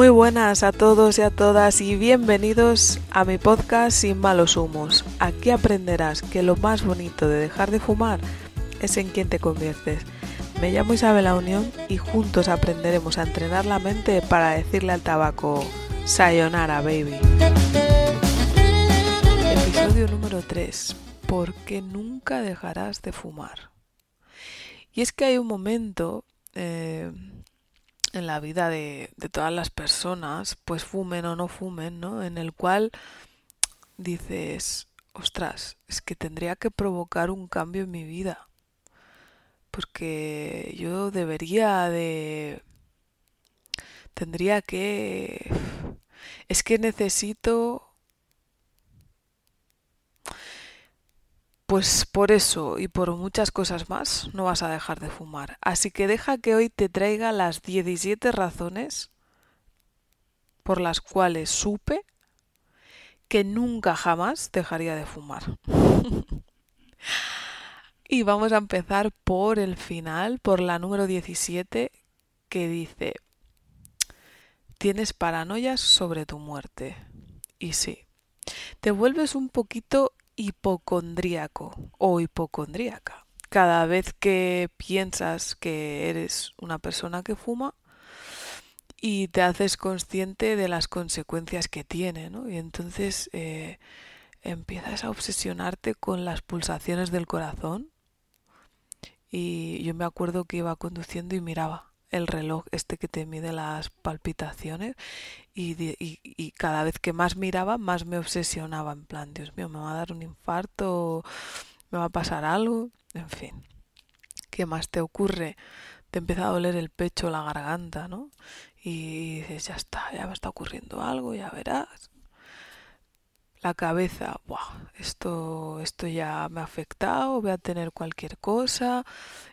Muy buenas a todos y a todas y bienvenidos a mi podcast Sin malos humos. Aquí aprenderás que lo más bonito de dejar de fumar es en quien te conviertes. Me llamo Isabel La Unión y juntos aprenderemos a entrenar la mente para decirle al tabaco Sayonara baby. Episodio número 3. ¿Por qué nunca dejarás de fumar? Y es que hay un momento eh, en la vida de, de, todas las personas, pues fumen o no fumen, ¿no? En el cual dices, ostras, es que tendría que provocar un cambio en mi vida. Porque yo debería de... Tendría que... Es que necesito Pues por eso y por muchas cosas más no vas a dejar de fumar. Así que deja que hoy te traiga las 17 razones por las cuales supe que nunca jamás dejaría de fumar. y vamos a empezar por el final, por la número 17, que dice, tienes paranoias sobre tu muerte. Y sí, te vuelves un poquito hipocondríaco o hipocondríaca. Cada vez que piensas que eres una persona que fuma y te haces consciente de las consecuencias que tiene, ¿no? Y entonces eh, empiezas a obsesionarte con las pulsaciones del corazón. Y yo me acuerdo que iba conduciendo y miraba el reloj este que te mide las palpitaciones y, y, cada vez que más miraba más me obsesionaba en plan Dios mío me va a dar un infarto me va a pasar algo en fin. Qué más te ocurre te empieza a doler el pecho la garganta no y dices ya está ya me está ocurriendo algo ya verás la cabeza, Buah, esto, esto ya me ha afectado, voy a tener cualquier cosa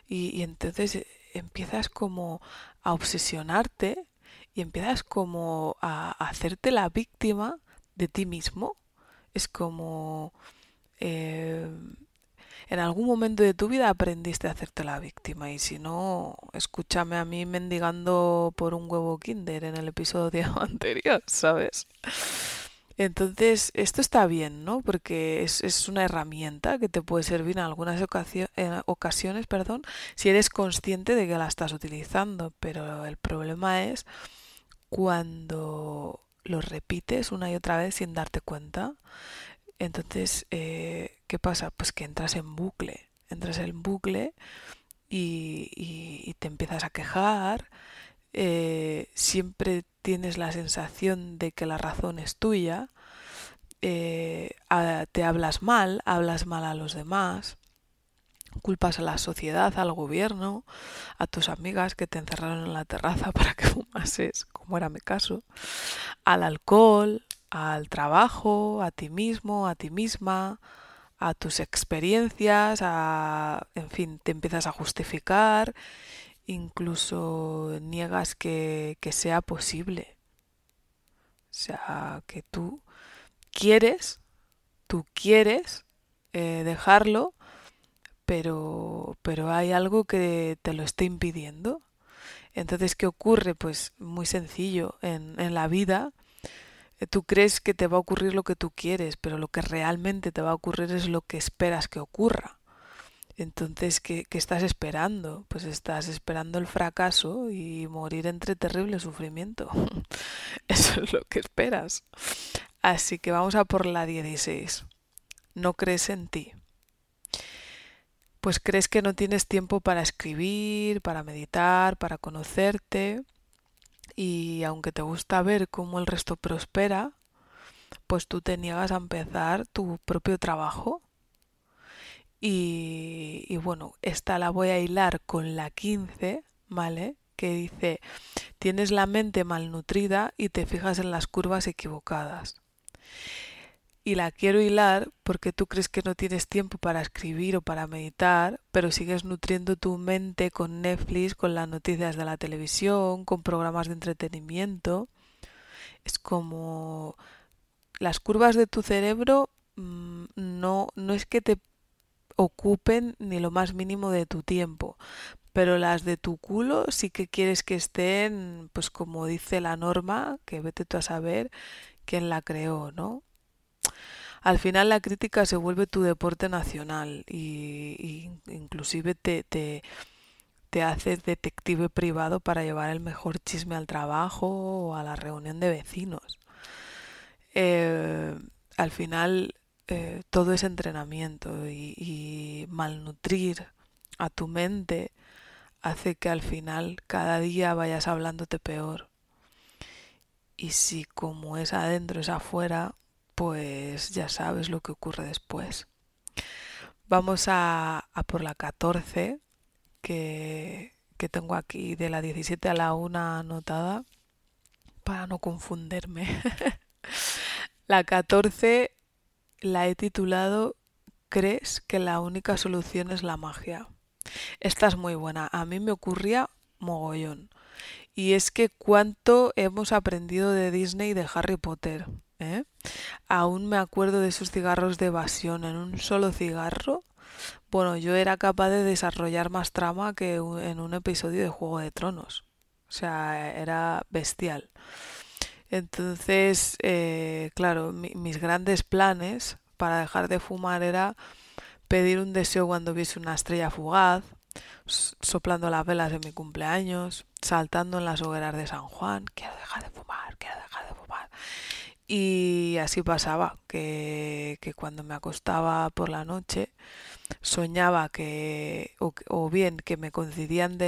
y, y entonces empiezas como a obsesionarte y empiezas como a hacerte la víctima de ti mismo. Es como... Eh, en algún momento de tu vida aprendiste a hacerte la víctima y si no, escúchame a mí mendigando por un huevo kinder en el episodio anterior, ¿sabes? Entonces, esto está bien, ¿no? Porque es, es una herramienta que te puede servir en algunas ocasiones, perdón, si eres consciente de que la estás utilizando. Pero el problema es cuando lo repites una y otra vez sin darte cuenta. Entonces, eh, ¿qué pasa? Pues que entras en bucle. Entras en bucle y, te empiezas a quejar. Eh, siempre tienes la sensación de que la razón es tuya, eh, te hablas mal, hablas mal a los demás, culpas a la sociedad, al gobierno, a tus amigas que te encerraron en la terraza para que fumases, como era mi caso, al alcohol, al trabajo, a ti mismo, a ti misma, a tus experiencias, a, en fin, te empiezas a justificar incluso niegas que, que sea posible. O sea, que tú quieres, tú quieres eh, dejarlo, pero, pero hay algo que te lo está impidiendo. Entonces, ¿qué ocurre? Pues muy sencillo, en, en la vida eh, tú crees que te va a ocurrir lo que tú quieres, pero lo que realmente te va a ocurrir es lo que esperas que ocurra. Entonces, ¿qué, estás esperando? Pues estás esperando el fracaso y morir entre terrible sufrimiento. Eso es lo que esperas. Así que vamos a por la 16. No crees en ti. Pues crees que no tienes tiempo para escribir, para meditar, para conocerte. Y aunque te gusta ver cómo el resto prospera, pues tú te niegas a empezar tu propio trabajo y, bueno, esta la voy a hilar con la 15, ¿vale? Que dice, tienes la mente malnutrida y te fijas en las curvas equivocadas. Y la quiero hilar porque tú crees que no tienes tiempo para escribir o para meditar, pero sigues nutriendo tu mente con Netflix, con las noticias de la televisión, con programas de entretenimiento. Es como las curvas de tu cerebro mm, no, no es que te ocupen ni lo más mínimo de tu tiempo, pero las de tu culo sí que quieres que estén, pues como dice la norma, que vete tú a saber quién la creó, ¿no? Al final la crítica se vuelve tu deporte nacional y, inclusive te, te, te haces detective privado para llevar el mejor chisme al trabajo o a la reunión de vecinos. Eh, al final eh, todo es entrenamiento y, malnutrir a tu mente hace que al final cada día vayas hablándote peor. Y si como es adentro es afuera, pues ya sabes lo que ocurre después. Vamos a, por la 14, que, que tengo aquí de la 17 a la 1 anotada, para no confundirme. la 14 la he titulado ¿Crees que la única solución es la magia? Esta es muy buena. A mí me ocurría mogollón. Y es que cuánto hemos aprendido de Disney y de Harry Potter. ¿eh? Aún me acuerdo de esos cigarros de evasión en un solo cigarro. Bueno, yo era capaz de desarrollar más trama que en un episodio de Juego de Tronos. O sea, era bestial. Entonces, eh, claro, mis grandes planes para dejar de fumar era pedir un deseo cuando viese una estrella fugaz, soplando las velas de mi cumpleaños, saltando en las hogueras de San Juan, quiero dejar de fumar, quiero dejar de fumar. Y así pasaba, que, que cuando me acostaba por la noche soñaba que, o, bien que me concedían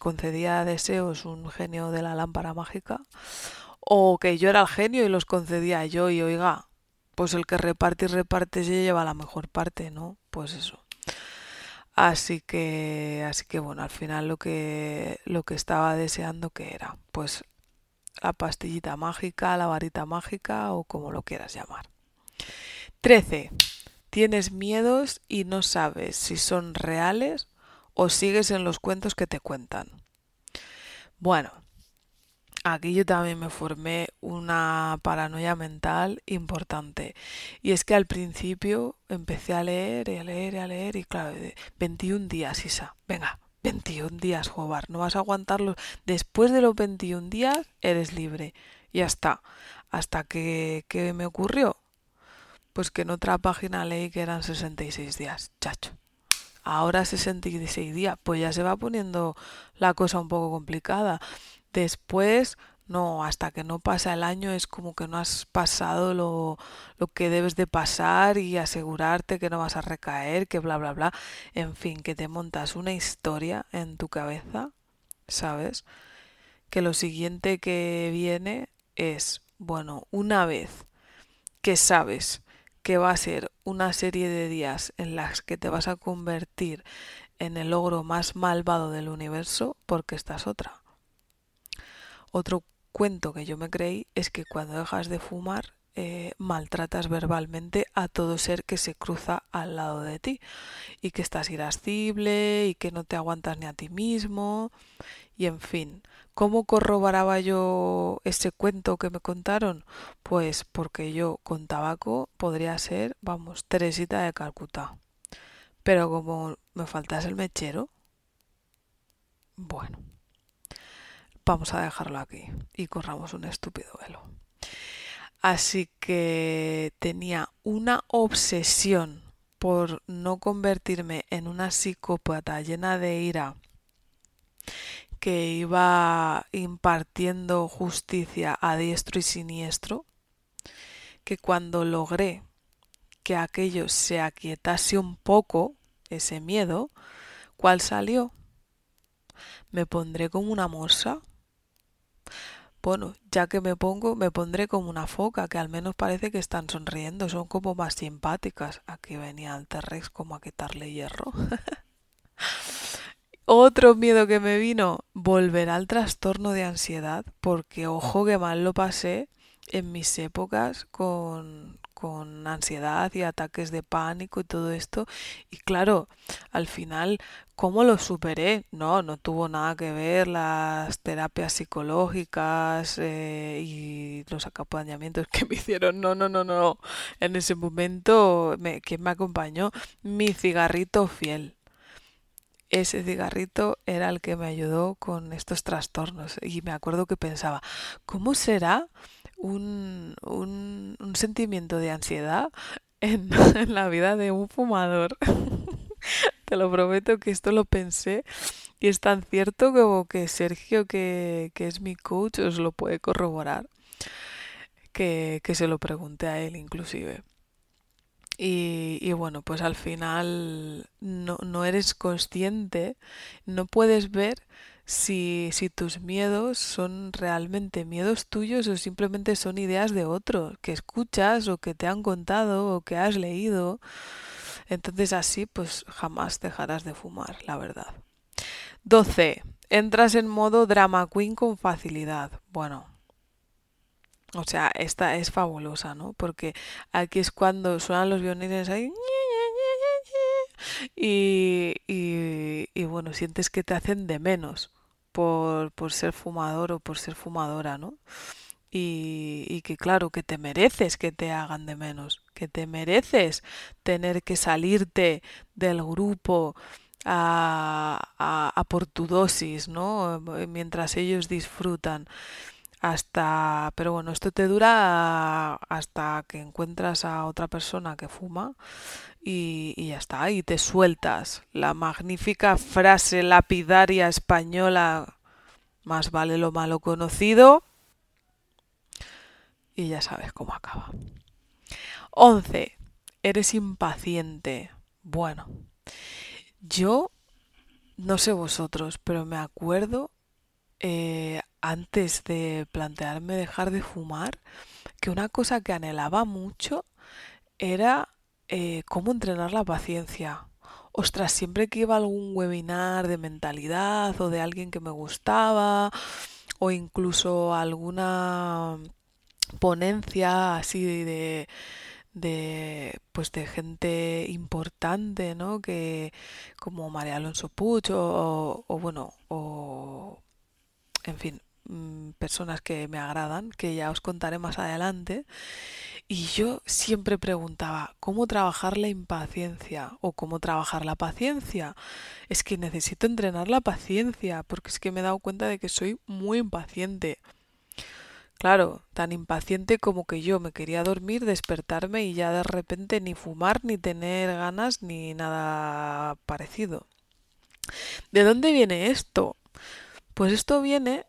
concedía deseos un genio de la lámpara mágica, o que yo era el genio y los concedía yo y oiga, pues el que reparte y reparte se lleva la mejor parte, ¿no? Pues eso. Así que, así que bueno, al final lo que, lo que estaba deseando que era, pues la pastillita mágica, la varita mágica o como lo quieras llamar. 13. Tienes miedos y no sabes si son reales o sigues en los cuentos que te cuentan. Bueno, aquí yo también me formé una paranoia mental importante. Y es que al principio empecé a leer y a leer y a leer y claro, 21 días, Isa, venga, 21 días, Jobar, no vas a aguantarlos. Después de los 21 días eres libre. Y ya está. Hasta que, que me ocurrió. Pues que en otra página leí que eran 66 días, chacho. Ahora 66 días, pues ya se va poniendo la cosa un poco complicada. Después, no, hasta que no pasa el año es como que no has pasado lo, lo que debes de pasar y asegurarte que no vas a recaer, que bla, bla, bla. En fin, que te montas una historia en tu cabeza, ¿sabes? Que lo siguiente que viene es, bueno, una vez que sabes que va a ser una serie de días en las que te vas a convertir en el ogro más malvado del universo, porque estás otra. Otro cuento que yo me creí es que cuando dejas de fumar eh, maltratas verbalmente a todo ser que se cruza al lado de ti y que estás irascible y que no te aguantas ni a ti mismo y en fin. ¿Cómo corroboraba yo ese cuento que me contaron? Pues porque yo con tabaco podría ser, vamos, Teresita de Calcuta. Pero como me faltase el mechero, bueno vamos a dejarlo aquí y corramos un estúpido velo. Así que tenía una obsesión por no convertirme en una psicópata llena de ira que iba impartiendo justicia a diestro y siniestro, que cuando logré que aquello se aquietase un poco, ese miedo, ¿cuál salió? Me pondré como una morsa bueno, ya que me pongo, me pondré como una foca, que al menos parece que están sonriendo, son como más simpáticas. Aquí venía el T-Rex como a quitarle hierro. Otro miedo que me vino, volver al trastorno de ansiedad, porque ojo que mal lo pasé en mis épocas con, con ansiedad y ataques de pánico y todo esto. Y claro, al final, ¿cómo lo superé? No, no tuvo nada que ver las terapias psicológicas eh, y los acompañamientos que me hicieron. No, no, no, no. En ese momento, me, ¿quién me acompañó? Mi cigarrito fiel. ese cigarrito era el que me ayudó con estos trastornos. Y me acuerdo que pensaba, ¿cómo será un, sentimiento de ansiedad en, la vida de un fumador? Te lo prometo que esto lo pensé y es tan cierto como que Sergio, que, que es mi coach, os lo puede corroborar. Que, que se lo pregunté a él inclusive. Y, bueno, pues al final no, no, eres consciente, no puedes ver si, si tus miedos son realmente miedos tuyos o simplemente son ideas de otros, que escuchas o que te han contado o que has leído. Entonces así pues jamás dejarás de fumar, la verdad. 12. Entras en modo drama queen con facilidad. Bueno, o sea, esta es fabulosa, ¿no? Porque aquí es cuando suenan los violines ahí. Y, y, y, bueno, sientes que te hacen de menos por, por ser fumador o por ser fumadora, ¿no? Y, y, que claro, que te mereces que te hagan de menos, que te mereces tener que salirte del grupo a, a, a por tu dosis, ¿no? Mientras ellos disfrutan hasta, pero bueno, esto te dura hasta que encuentras a otra persona que fuma y, ya está, y te sueltas. La magnífica frase lapidaria española, más vale lo malo conocido, y ya sabes cómo acaba. 11. Eres impaciente. Bueno, yo no sé vosotros, pero me acuerdo eh, antes de plantearme dejar de fumar, que una cosa que anhelaba mucho era eh, cómo entrenar la paciencia. Ostras, siempre que iba algún webinar de mentalidad o de alguien que me gustaba o incluso alguna ponencia así de, de pues de gente importante, ¿no? Que como María Alonso Puch o, o bueno, o en fin, mm, personas que me agradan, que ya os contaré más adelante. Y yo siempre preguntaba, ¿cómo trabajar la impaciencia? ¿O cómo trabajar la paciencia? Es que necesito entrenar la paciencia, porque es que me he dado cuenta de que soy muy impaciente. Claro, tan impaciente como que yo me quería dormir, despertarme y ya de repente ni fumar, ni tener ganas, ni nada parecido. ¿De dónde viene esto? Pues esto viene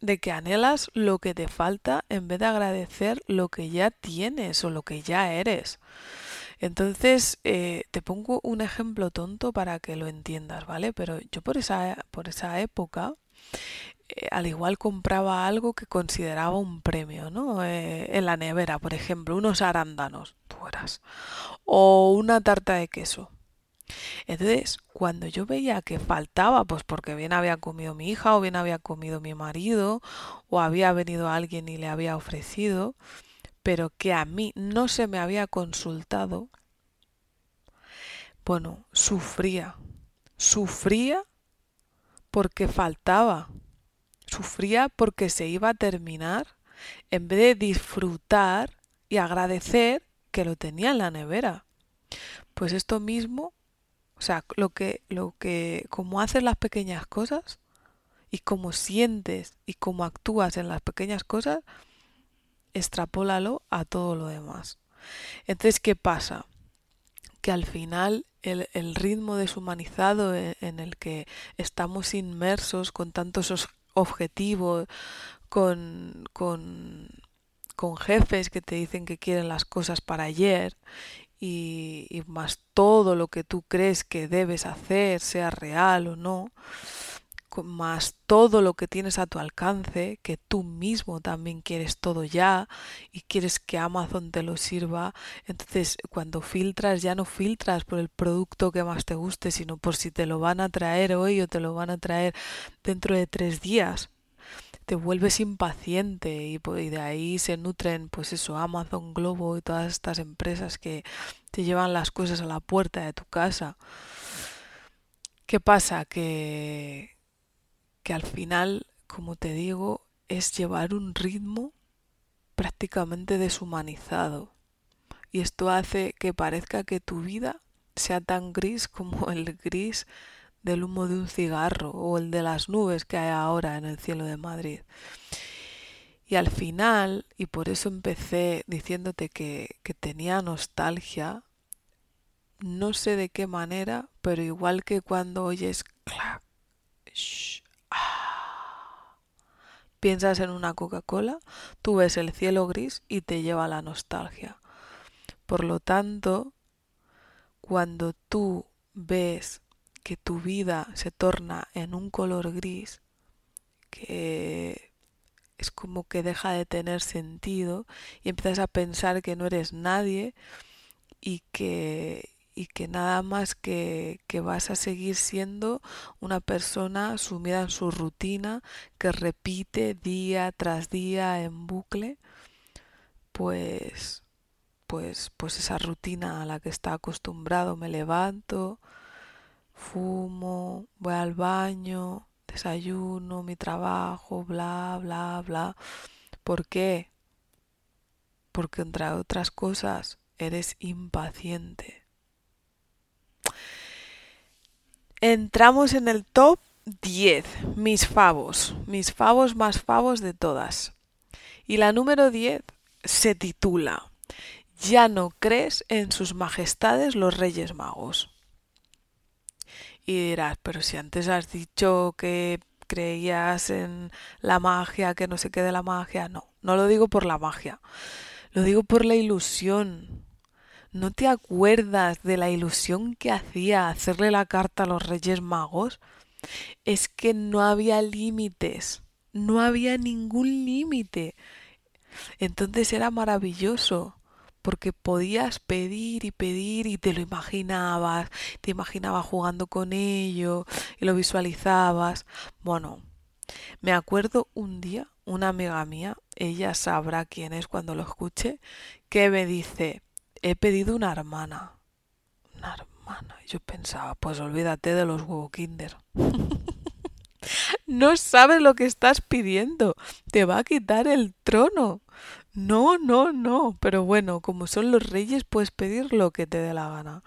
de que anhelas lo que te falta en vez de agradecer lo que ya tienes o lo que ya eres. Entonces, eh, te pongo un ejemplo tonto para que lo entiendas, ¿vale? Pero yo por esa, por esa época, eh, al igual compraba algo que consideraba un premio, ¿no? Eh, en la nevera, por ejemplo, unos arándanos, tú eras, o una tarta de queso. Entonces, cuando yo veía que faltaba, pues porque bien había comido mi hija o bien había comido mi marido o había venido alguien y le había ofrecido, pero que a mí no se me había consultado, bueno, sufría, sufría porque faltaba, sufría porque se iba a terminar en vez de disfrutar y agradecer que lo tenía en la nevera. Pues esto mismo o sea, lo que, lo que, como haces las pequeñas cosas y cómo sientes y cómo actúas en las pequeñas cosas, extrapólalo a todo lo demás. Entonces, ¿qué pasa? Que al final el, el ritmo deshumanizado en, en, el que estamos inmersos con tantos objetivos, con, con, con jefes que te dicen que quieren las cosas para ayer y, más todo lo que tú crees que debes hacer, sea real o no, más todo lo que tienes a tu alcance, que tú mismo también quieres todo ya y quieres que Amazon te lo sirva. Entonces, cuando filtras, ya no filtras por el producto que más te guste, sino por si te lo van a traer hoy o te lo van a traer dentro de tres días te vuelves impaciente y, de ahí se nutren pues eso Amazon Globo y todas estas empresas que te llevan las cosas a la puerta de tu casa. Qué pasa que que al final como te digo es llevar un ritmo prácticamente deshumanizado. Y esto hace que parezca que tu vida sea tan gris como el gris del humo de un cigarro o el de las nubes que hay ahora en el cielo de Madrid. Y al final, y por eso empecé diciéndote que, que tenía nostalgia, no sé de qué manera, pero igual que cuando oyes clac, ah, piensas en una Coca-Cola, tú ves el cielo gris y te lleva la nostalgia. Por lo tanto, cuando tú ves que tu vida se torna en un color gris, que es como que deja de tener sentido y empiezas a pensar que no eres nadie y que, y que nada más que, que vas a seguir siendo una persona sumida en su rutina que repite día tras día en bucle, pues pues pues esa rutina a la que está acostumbrado, me levanto, fumo, voy al baño, desayuno, mi trabajo, bla, bla, bla. ¿Por qué? Porque entre otras cosas eres impaciente. Entramos en el top 10, mis favos, mis favos más favos de todas. Y la número 10 se titula Ya no crees en sus majestades los Reyes Magos. Y dirás, pero si antes has dicho que creías en la magia, que no se quede la magia, no, no lo digo por la magia, lo digo por la ilusión. ¿No te acuerdas de la ilusión que hacía hacerle la carta a los Reyes Magos? Es que no había límites, no había ningún límite. Entonces era maravilloso porque podías pedir y pedir y te lo imaginabas, te imaginabas jugando con ello y lo visualizabas. Bueno, me acuerdo un día, una amiga mía, ella sabrá quién es cuando lo escuche, que me dice, he pedido una hermana. Una hermana. Yo pensaba, pues olvídate de los huevo kinder. no sabes lo que estás pidiendo. Te va a quitar el trono. No, no, no. Pero bueno, como son los reyes, puedes pedir lo que te dé la gana.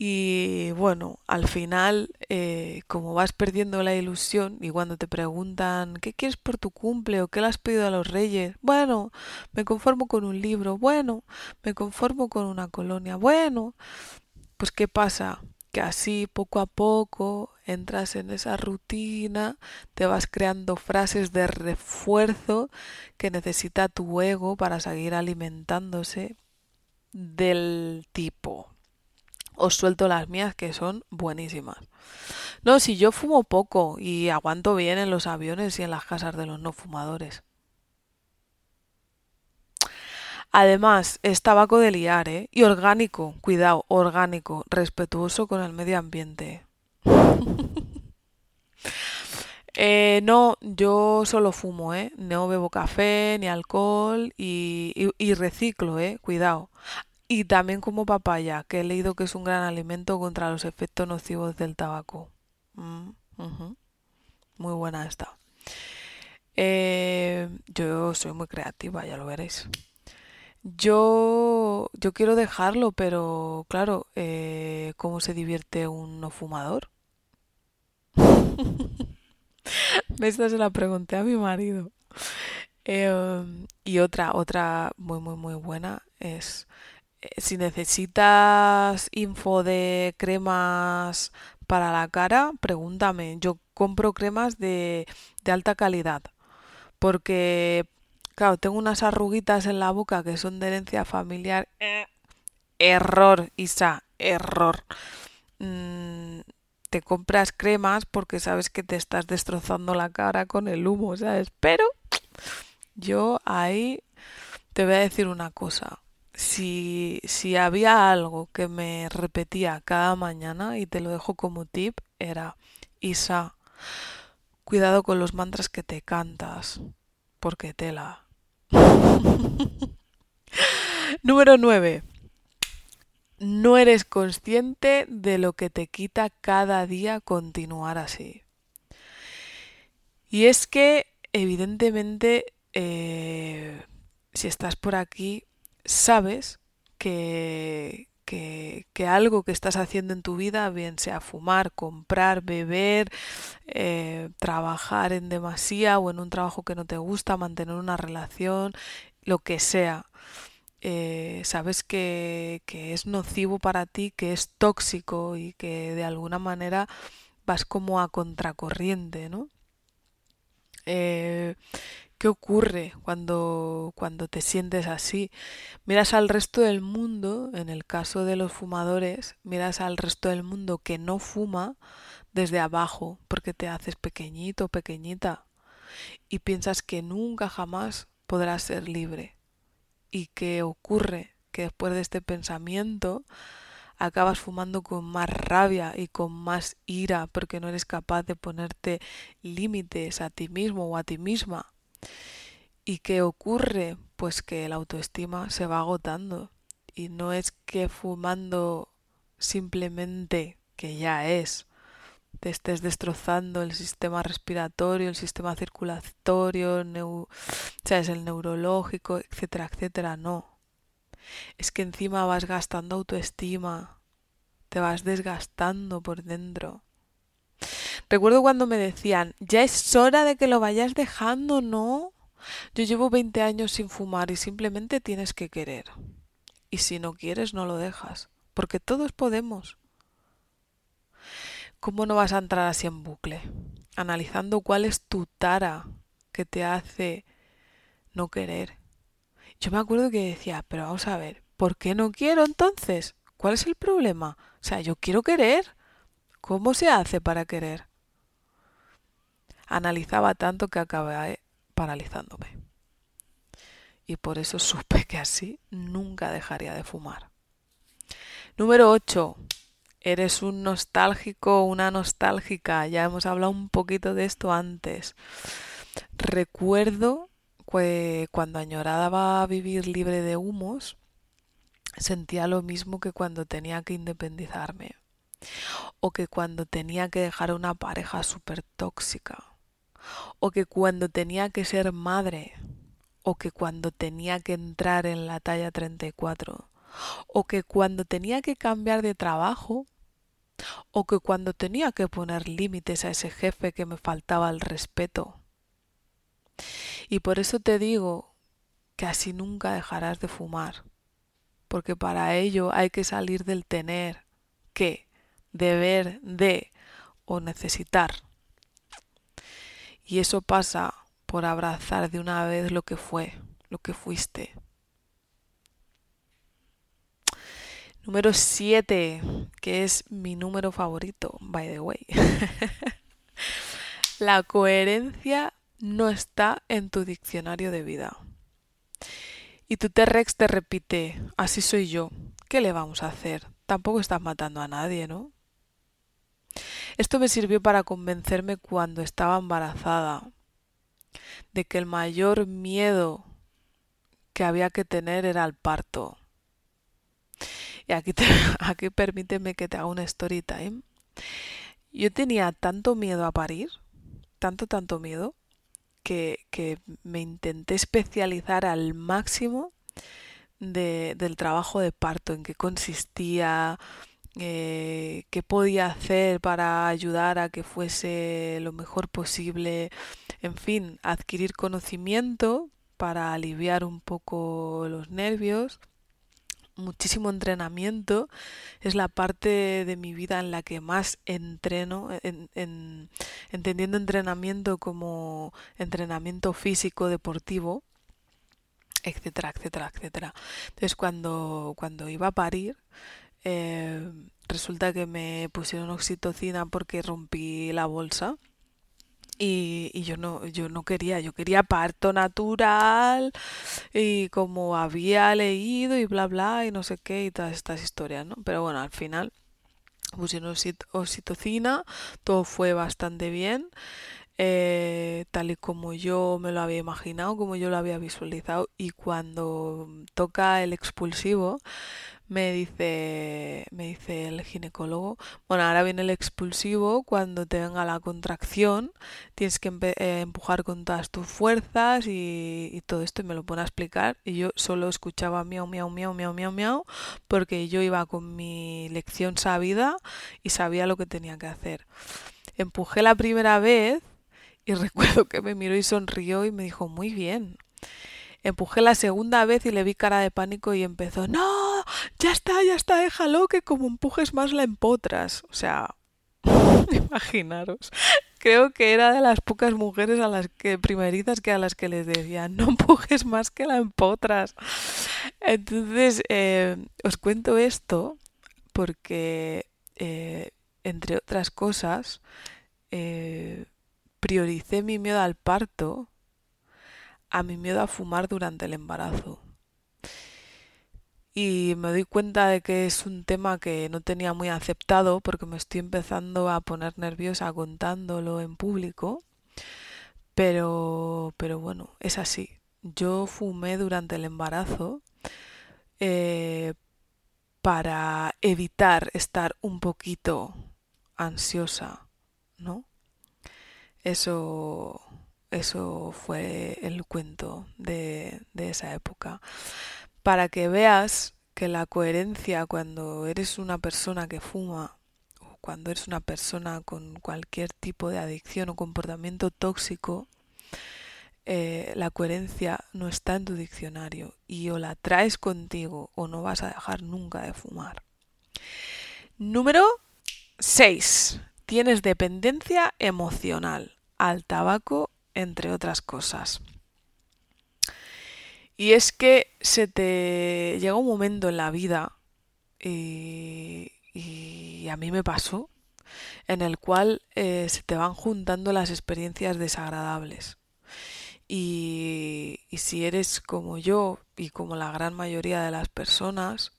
Y bueno, al final, eh, como vas perdiendo la ilusión y cuando te preguntan ¿qué quieres por tu cumple o qué le has pedido a los reyes? Bueno, me conformo con un libro. Bueno, me conformo con una colonia. Bueno, pues ¿qué pasa? Que así poco a poco entras en esa rutina, te vas creando frases de refuerzo que necesita tu ego para seguir alimentándose del tipo. Os suelto las mías que son buenísimas. No, si yo fumo poco y aguanto bien en los aviones y en las casas de los no fumadores. Además, es tabaco de liar, ¿eh? Y orgánico, cuidado, orgánico, respetuoso con el medio ambiente. Eh, no, yo solo fumo, ¿eh? No bebo café ni alcohol y, reciclo, ¿eh? Cuidado. Y también como papaya, que he leído que es un gran alimento contra los efectos nocivos del tabaco. Mm, muy buena esta. Eh, yo soy muy creativa, ya lo veréis. Yo, yo quiero dejarlo, pero claro, eh, ¿cómo se divierte un no fumador? Esta se la pregunté a mi marido. Em, y otra, otra muy, muy, muy buena es eh, si necesitas info de cremas para la cara, pregúntame. Yo compro cremas de, de alta calidad. Porque, claro, tengo unas arruguitas en la boca que son de herencia familiar. Eh, error, Isa, error. Mm, te compras cremas porque sabes que te estás destrozando la cara con el humo, ¿sabes? Pero yo ahí te voy a decir una cosa. Si, si había algo que me repetía cada mañana, y te lo dejo como tip, era, Isa, cuidado con los mantras que te cantas, porque tela. Número 9 no eres consciente de lo que te quita cada día continuar así. Y es que, evidentemente, eh, si estás por aquí, sabes que, que, algo que estás haciendo en tu vida, bien sea fumar, comprar, beber, eh, trabajar en demasía o en un trabajo que no te gusta, mantener una relación, lo que sea, eh, sabes que, es nocivo para ti, que es tóxico y que de alguna manera vas como a contracorriente, ¿no? Eh, ¿Qué ocurre cuando, cuando te sientes así? Miras al resto del mundo, en el caso de los fumadores, miras al resto del mundo que no fuma desde abajo, porque te haces pequeñito, pequeñita, y piensas que nunca jamás podrás ser libre. ¿Y qué ocurre? Que después de este pensamiento acabas fumando con más rabia y con más ira porque no eres capaz de ponerte límites a ti mismo o a ti misma ¿Y qué ocurre? Pues que la autoestima se va agotando. Y no es que fumando simplemente, que ya es, te estés destrozando el sistema respiratorio, el sistema circulatorio, el neurológico, etcétera, etcétera. No. Es que encima vas gastando autoestima, te vas desgastando por dentro. Recuerdo cuando me decían, ya es hora de que lo vayas dejando, ¿no? Yo llevo 20 años sin fumar y simplemente tienes que querer. Y si no quieres, no lo dejas, porque todos podemos. ¿Cómo no vas a entrar así en bucle? Analizando cuál es tu tara que te hace no querer. Yo me acuerdo que decía, pero vamos a ver, ¿por qué no quiero entonces? ¿Cuál es el problema? O sea, yo quiero querer. ¿Cómo se hace para querer? Analizaba tanto que acabé paralizándome. Y por eso supe que así nunca dejaría de fumar. Número 8. Eres un nostálgico una nostálgica. Ya hemos hablado un poquito de esto antes. Recuerdo que cuando añoraba vivir libre de humos, sentía lo mismo que cuando tenía que independizarme o que cuando tenía que dejar una pareja súper tóxica, o que cuando tenía que ser madre, o que cuando tenía que entrar en la talla 34, o que cuando tenía que cambiar de trabajo, o que cuando tenía que poner límites a ese jefe que me faltaba el respeto. Y por eso te digo que así nunca dejarás de fumar, porque para ello hay que salir del tener que deber de o necesitar. Y eso pasa por abrazar de una vez lo que fue, lo que fuiste. Número 7, que es mi número favorito, by the way. La coherencia no está en tu diccionario de vida. Y tu T-Rex te repite, así soy yo, ¿qué le vamos a hacer? Tampoco estás matando a nadie, ¿no? Esto me sirvió para convencerme cuando estaba embarazada de que el mayor miedo que había que tener era el parto. Y aquí, aquí permíteme que te haga una story time. Yo tenía tanto miedo a parir, tanto, tanto miedo, que, que me intenté especializar al máximo de, del trabajo de parto, en qué consistía, eh, qué podía hacer para ayudar a que fuese lo mejor posible, en fin, adquirir conocimiento para aliviar un poco los nervios. Muchísimo entrenamiento es la parte de mi vida en la que más entreno, entendiendo entrenamiento como entrenamiento físico deportivo, etcétera, etcétera, etcétera. Entonces cuando, cuando iba a parir, eh, resulta que me pusieron oxitocina porque rompí la bolsa. Y, yo no yo no quería yo quería parto natural y como había leído y bla bla y no sé qué y todas estas historias no pero bueno al final pusieron oxitocina todo fue bastante bien eh, tal y como yo me lo había imaginado como yo lo había visualizado y cuando toca el expulsivo me dice, me dice el ginecólogo, bueno, ahora viene el expulsivo, cuando te venga la contracción, tienes que eh, empujar con todas tus fuerzas y, todo esto, y me lo pone a explicar, y yo solo escuchaba miau, miau, miau, miau, miau, miau, porque yo iba con mi lección sabida y sabía lo que tenía que hacer. Empujé la primera vez y recuerdo que me miró y sonrió y me dijo, muy bien. Empujé la segunda vez y le vi cara de pánico y empezó, no, ya está, ya está, déjalo, que como empujes más la empotras. O sea, imaginaros. Creo que era de las pocas mujeres a las que primerizas que a las que les decían, no empujes más que la empotras. Entonces, eh, os cuento esto porque, eh, entre otras cosas, eh, prioricé mi miedo al parto a mi miedo a fumar durante el embarazo. Y me doy cuenta de que es un tema que no tenía muy aceptado porque me estoy empezando a poner nerviosa contándolo en público. Pero, pero bueno, es así. Yo fumé durante el embarazo eh, para evitar estar un poquito ansiosa, ¿no? Eso eso fue el cuento de, esa época. Para que veas que la coherencia cuando eres una persona que fuma o cuando eres una persona con cualquier tipo de adicción o comportamiento tóxico, eh, la coherencia no está en tu diccionario y o la traes contigo o no vas a dejar nunca de fumar. Número 6. Tienes dependencia emocional al tabaco entre otras cosas. Y es que se te llega un momento en la vida, y, a mí me pasó, en el cual eh, se te van juntando las experiencias desagradables. Y, si eres como yo y como la gran mayoría de las personas,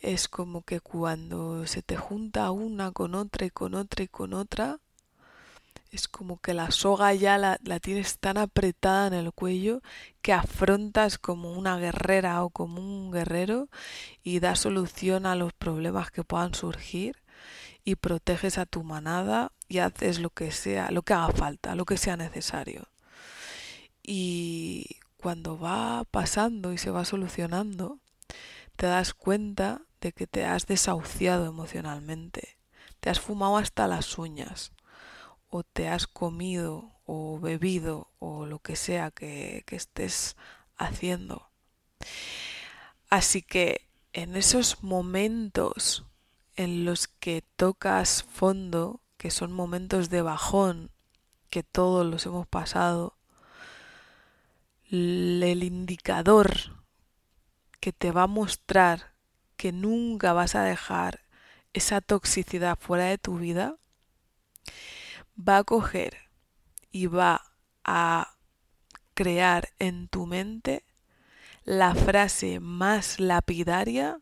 es como que cuando se te junta una con otra y con otra y con otra, es como que la soga ya la, tienes tan apretada en el cuello que afrontas como una guerrera o como un guerrero y das solución a los problemas que puedan surgir y proteges a tu manada y haces lo que sea, lo que haga falta, lo que sea necesario. Y cuando va pasando y se va solucionando, te das cuenta de que te has desahuciado emocionalmente, te has fumado hasta las uñas o te has comido o bebido o lo que sea que, estés haciendo. Así que en esos momentos en los que tocas fondo, que son momentos de bajón, que todos los hemos pasado, el indicador que te va a mostrar que nunca vas a dejar esa toxicidad fuera de tu vida va a coger y va a crear en tu mente la frase más lapidaria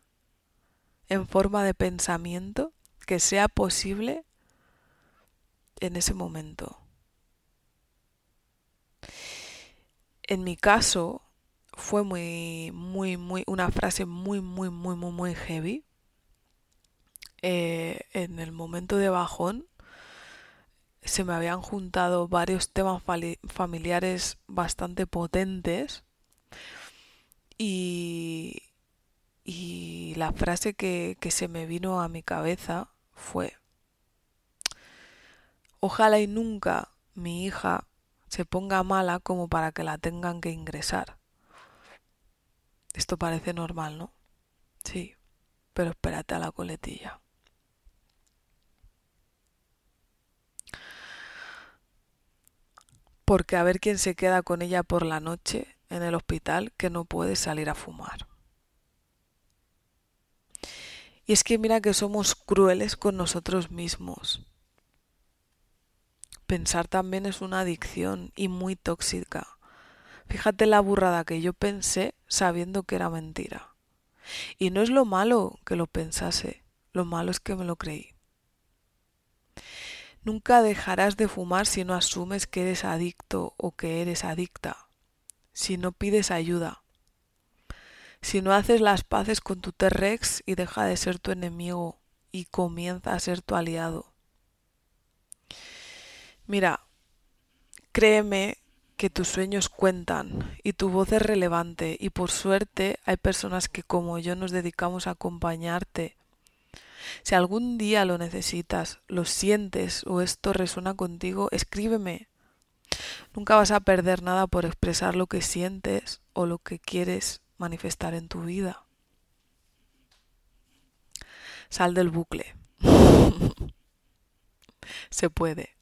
en forma de pensamiento que sea posible en ese momento. En mi caso fue muy, muy, muy, una frase muy, muy, muy, muy, muy heavy. Eh, en el momento de bajón se me habían juntado varios temas familiares bastante potentes y, y la frase que, que se me vino a mi cabeza fue, ojalá y nunca mi hija se ponga mala como para que la tengan que ingresar. Esto parece normal, ¿no? Sí, pero espérate a la coletilla. Porque a ver quién se queda con ella por la noche en el hospital que no puede salir a fumar. Y es que mira que somos crueles con nosotros mismos. Pensar también es una adicción y muy tóxica. Fíjate la burrada que yo pensé sabiendo que era mentira. Y no es lo malo que lo pensase, lo malo es que me lo creí. Nunca dejarás de fumar si no asumes que eres adicto o que eres adicta, si no pides ayuda, si no haces las paces con tu T-Rex y deja de ser tu enemigo y comienza a ser tu aliado. Mira, créeme que tus sueños cuentan y tu voz es relevante y por suerte hay personas que como yo nos dedicamos a acompañarte. Si algún día lo necesitas, lo sientes o esto resuena contigo, escríbeme. Nunca vas a perder nada por expresar lo que sientes o lo que quieres manifestar en tu vida. Sal del bucle. Se puede.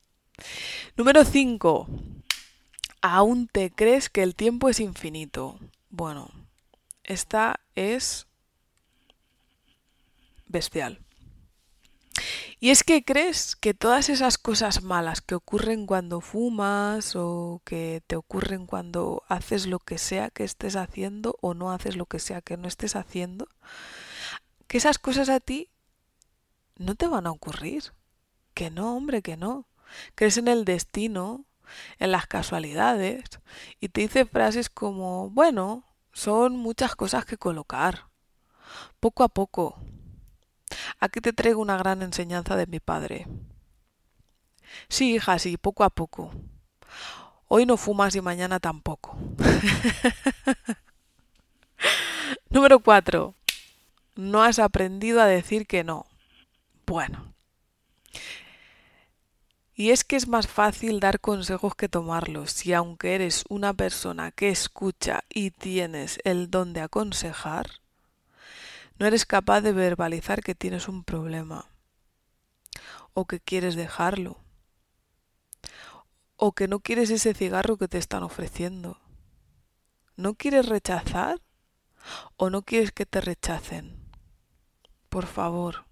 Número 5. ¿Aún te crees que el tiempo es infinito? Bueno, esta es bestial. Y es que crees que todas esas cosas malas que ocurren cuando fumas o que te ocurren cuando haces lo que sea que estés haciendo o no haces lo que sea que no estés haciendo, que esas cosas a ti no te van a ocurrir. Que no, hombre, que no. Crees en el destino, en las casualidades y te dice frases como, bueno, son muchas cosas que colocar. Poco a poco, Aquí te traigo una gran enseñanza de mi padre. Sí, hija, sí, poco a poco. Hoy no fumas y mañana tampoco. Número 4. No has aprendido a decir que no. Bueno. Y es que es más fácil dar consejos que tomarlos. Si aunque eres una persona que escucha y tienes el don de aconsejar, no eres capaz de verbalizar que tienes un problema o que quieres dejarlo o que no quieres ese cigarro que te están ofreciendo. ¿No quieres rechazar o no quieres que te rechacen? Por favor,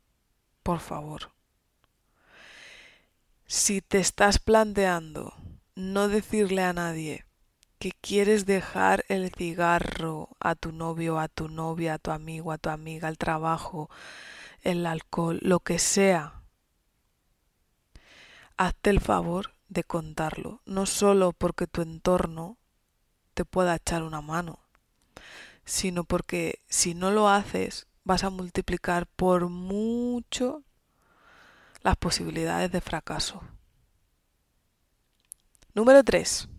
por favor. Si te estás planteando no decirle a nadie que quieres dejar el cigarro a tu novio, a tu novia, a tu amigo, a tu amiga, al trabajo, el alcohol, lo que sea, hazte el favor de contarlo, no solo porque tu entorno te pueda echar una mano, sino porque si no lo haces vas a multiplicar por mucho las posibilidades de fracaso. Número 3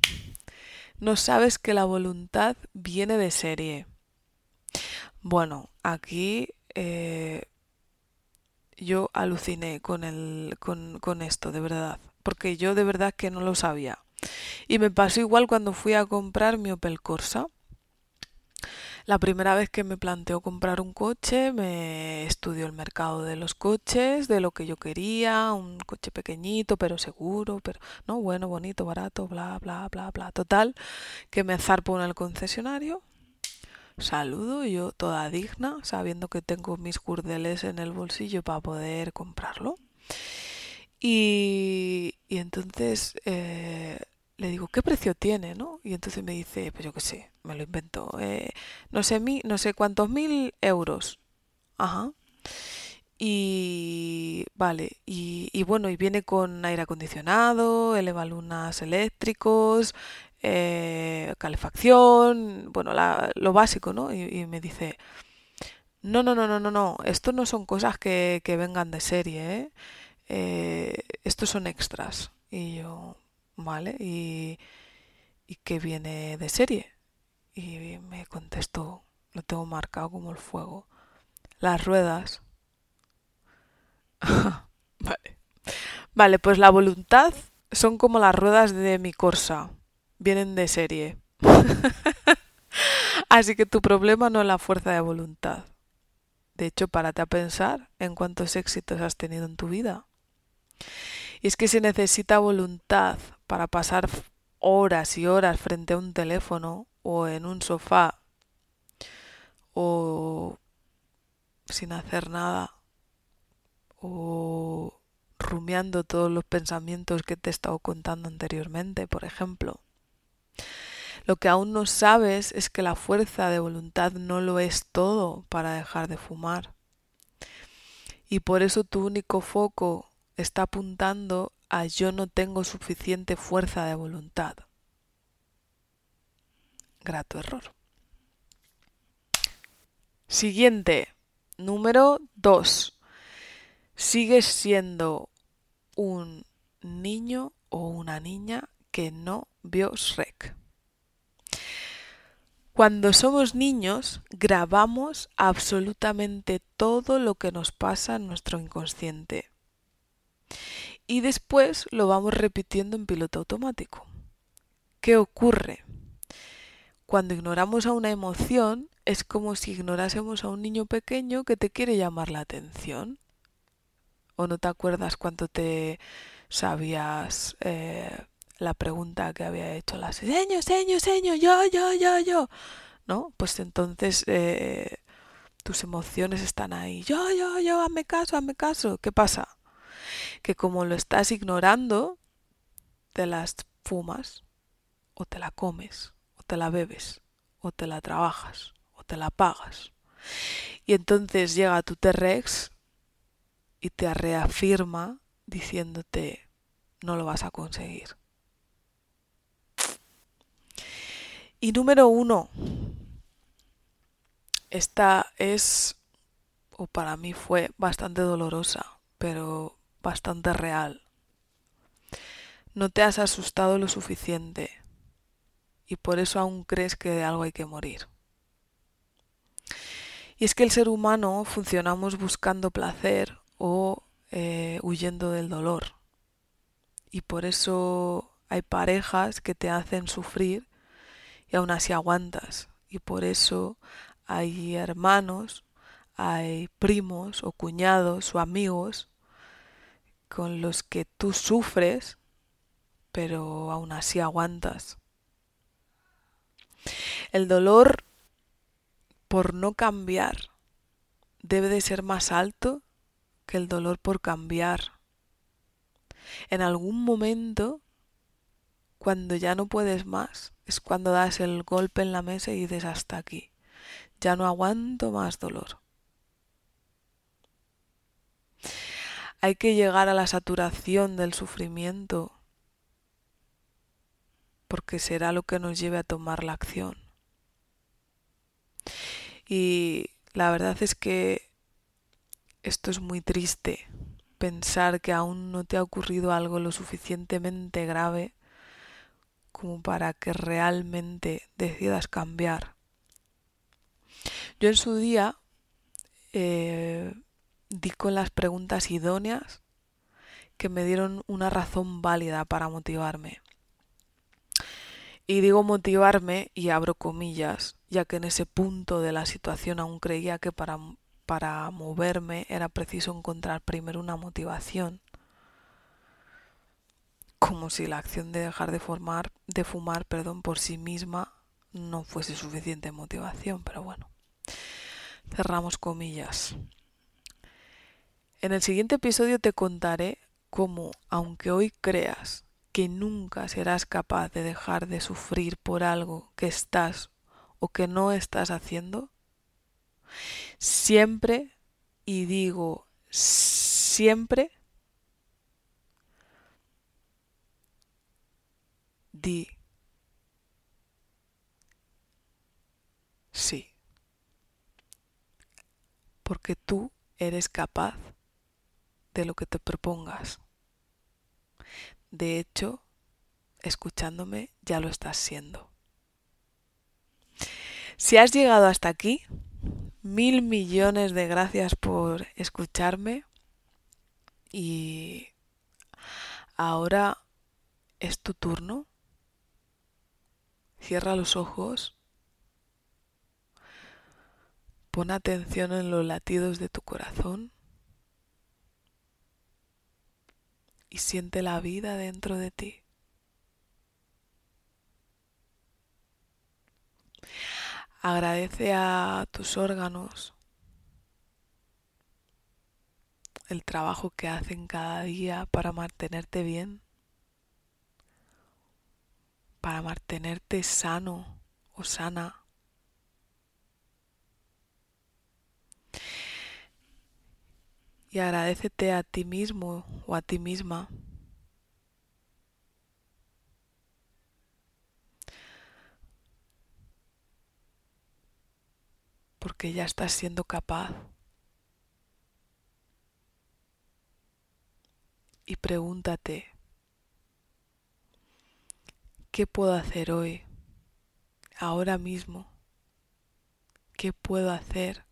no sabes que la voluntad viene de serie. Bueno, aquí eh, yo aluciné con, el, con, con esto, de verdad, porque yo de verdad que no lo sabía. Y me pasó igual cuando fui a comprar mi Opel Corsa. La primera vez que me planteó comprar un coche, me estudió el mercado de los coches, de lo que yo quería, un coche pequeñito, pero seguro, pero no bueno, bonito, barato, bla, bla, bla, bla. Total, que me zarpo en el concesionario. Saludo, yo toda digna, sabiendo que tengo mis curdeles en el bolsillo para poder comprarlo. Y, entonces eh, le digo, ¿qué precio tiene? ¿no? Y entonces me dice, pues yo qué sé, me lo invento, eh, no, sé, mi, no sé cuántos mil euros. Ajá. Y vale, y, bueno, y viene con aire acondicionado, elevalunas eléctricos, eh, calefacción, bueno, la, lo básico, ¿no? Y, y, me dice, no, no, no, no, no, no, esto no son cosas que, que vengan de serie, ¿eh? eh estos son extras. Y yo, ¿vale? Y, y que viene de serie. Y me contestó, lo tengo marcado como el fuego. Las ruedas. vale. Vale, pues la voluntad son como las ruedas de mi Corsa. Vienen de serie. Así que tu problema no es la fuerza de voluntad. De hecho, párate a pensar en cuántos éxitos has tenido en tu vida. Y es que se necesita voluntad para pasar horas y horas frente a un teléfono o en un sofá o sin hacer nada o rumiando todos los pensamientos que te he estado contando anteriormente, por ejemplo. Lo que aún no sabes es que la fuerza de voluntad no lo es todo para dejar de fumar. Y por eso tu único foco está apuntando a yo no tengo suficiente fuerza de voluntad. Grato error. Siguiente, número 2. Sigues siendo un niño o una niña que no vio Shrek. Cuando somos niños grabamos absolutamente todo lo que nos pasa en nuestro inconsciente y después lo vamos repitiendo en piloto automático. ¿Qué ocurre? Cuando ignoramos a una emoción es como si ignorásemos a un niño pequeño que te quiere llamar la atención. ¿O no te acuerdas cuánto te sabías eh, la pregunta que había hecho la seño, seño, seño, yo, yo, yo, yo? ¿No? Pues entonces eh, tus emociones están ahí. Yo, yo, yo, hazme caso, hazme caso. ¿Qué pasa? Que como lo estás ignorando, te las fumas, o te la comes, o te la bebes, o te la trabajas, o te la pagas. Y entonces llega tu T-Rex y te reafirma diciéndote no lo vas a conseguir. Y número uno, esta es, o para mí fue bastante dolorosa, pero bastante real. No te has asustado lo suficiente y por eso aún crees que de algo hay que morir. Y es que el ser humano funcionamos buscando placer o eh, huyendo del dolor. Y por eso hay parejas que te hacen sufrir y aún así aguantas. Y por eso hay hermanos, hay primos o cuñados o amigos con los que tú sufres, pero aún así aguantas. El dolor por no cambiar debe de ser más alto que el dolor por cambiar. En algún momento, cuando ya no puedes más, es cuando das el golpe en la mesa y dices hasta aquí. Ya no aguanto más dolor. Hay que llegar a la saturación del sufrimiento porque será lo que nos lleve a tomar la acción. Y la verdad es que esto es muy triste, pensar que aún no te ha ocurrido algo lo suficientemente grave como para que realmente decidas cambiar. Yo en su día eh, di con las preguntas idóneas que me dieron una razón válida para motivarme. Y digo motivarme y abro comillas, ya que en ese punto de la situación aún creía que para para moverme era preciso encontrar primero una motivación. Como si la acción de dejar de, formar, de fumar perdón, por sí misma no fuese suficiente motivación, pero bueno. Cerramos comillas. En el siguiente episodio te contaré cómo, aunque hoy creas que nunca serás capaz de dejar de sufrir por algo que estás o que no estás haciendo, siempre, y digo siempre, di sí. Porque tú eres capaz de lo que te propongas. De hecho, escuchándome ya lo estás siendo. Si has llegado hasta aquí, Mil millones de gracias por escucharme y ahora es tu turno. Cierra los ojos. Pon atención en los latidos de tu corazón y siente la vida dentro de ti. Agradece a tus órganos el trabajo que hacen cada día para mantenerte bien, para mantenerte sano o sana. Y agradecete a ti mismo o a ti misma porque ya estás siendo capaz. Y pregúntate, ¿qué puedo hacer hoy, ahora mismo? ¿Qué puedo hacer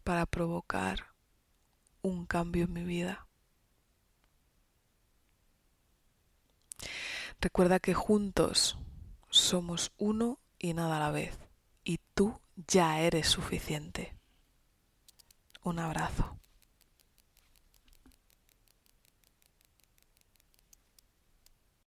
para provocar un cambio en mi vida? Recuerda que juntos somos uno y nada a la vez. Y tú ya eres suficiente. Un abrazo.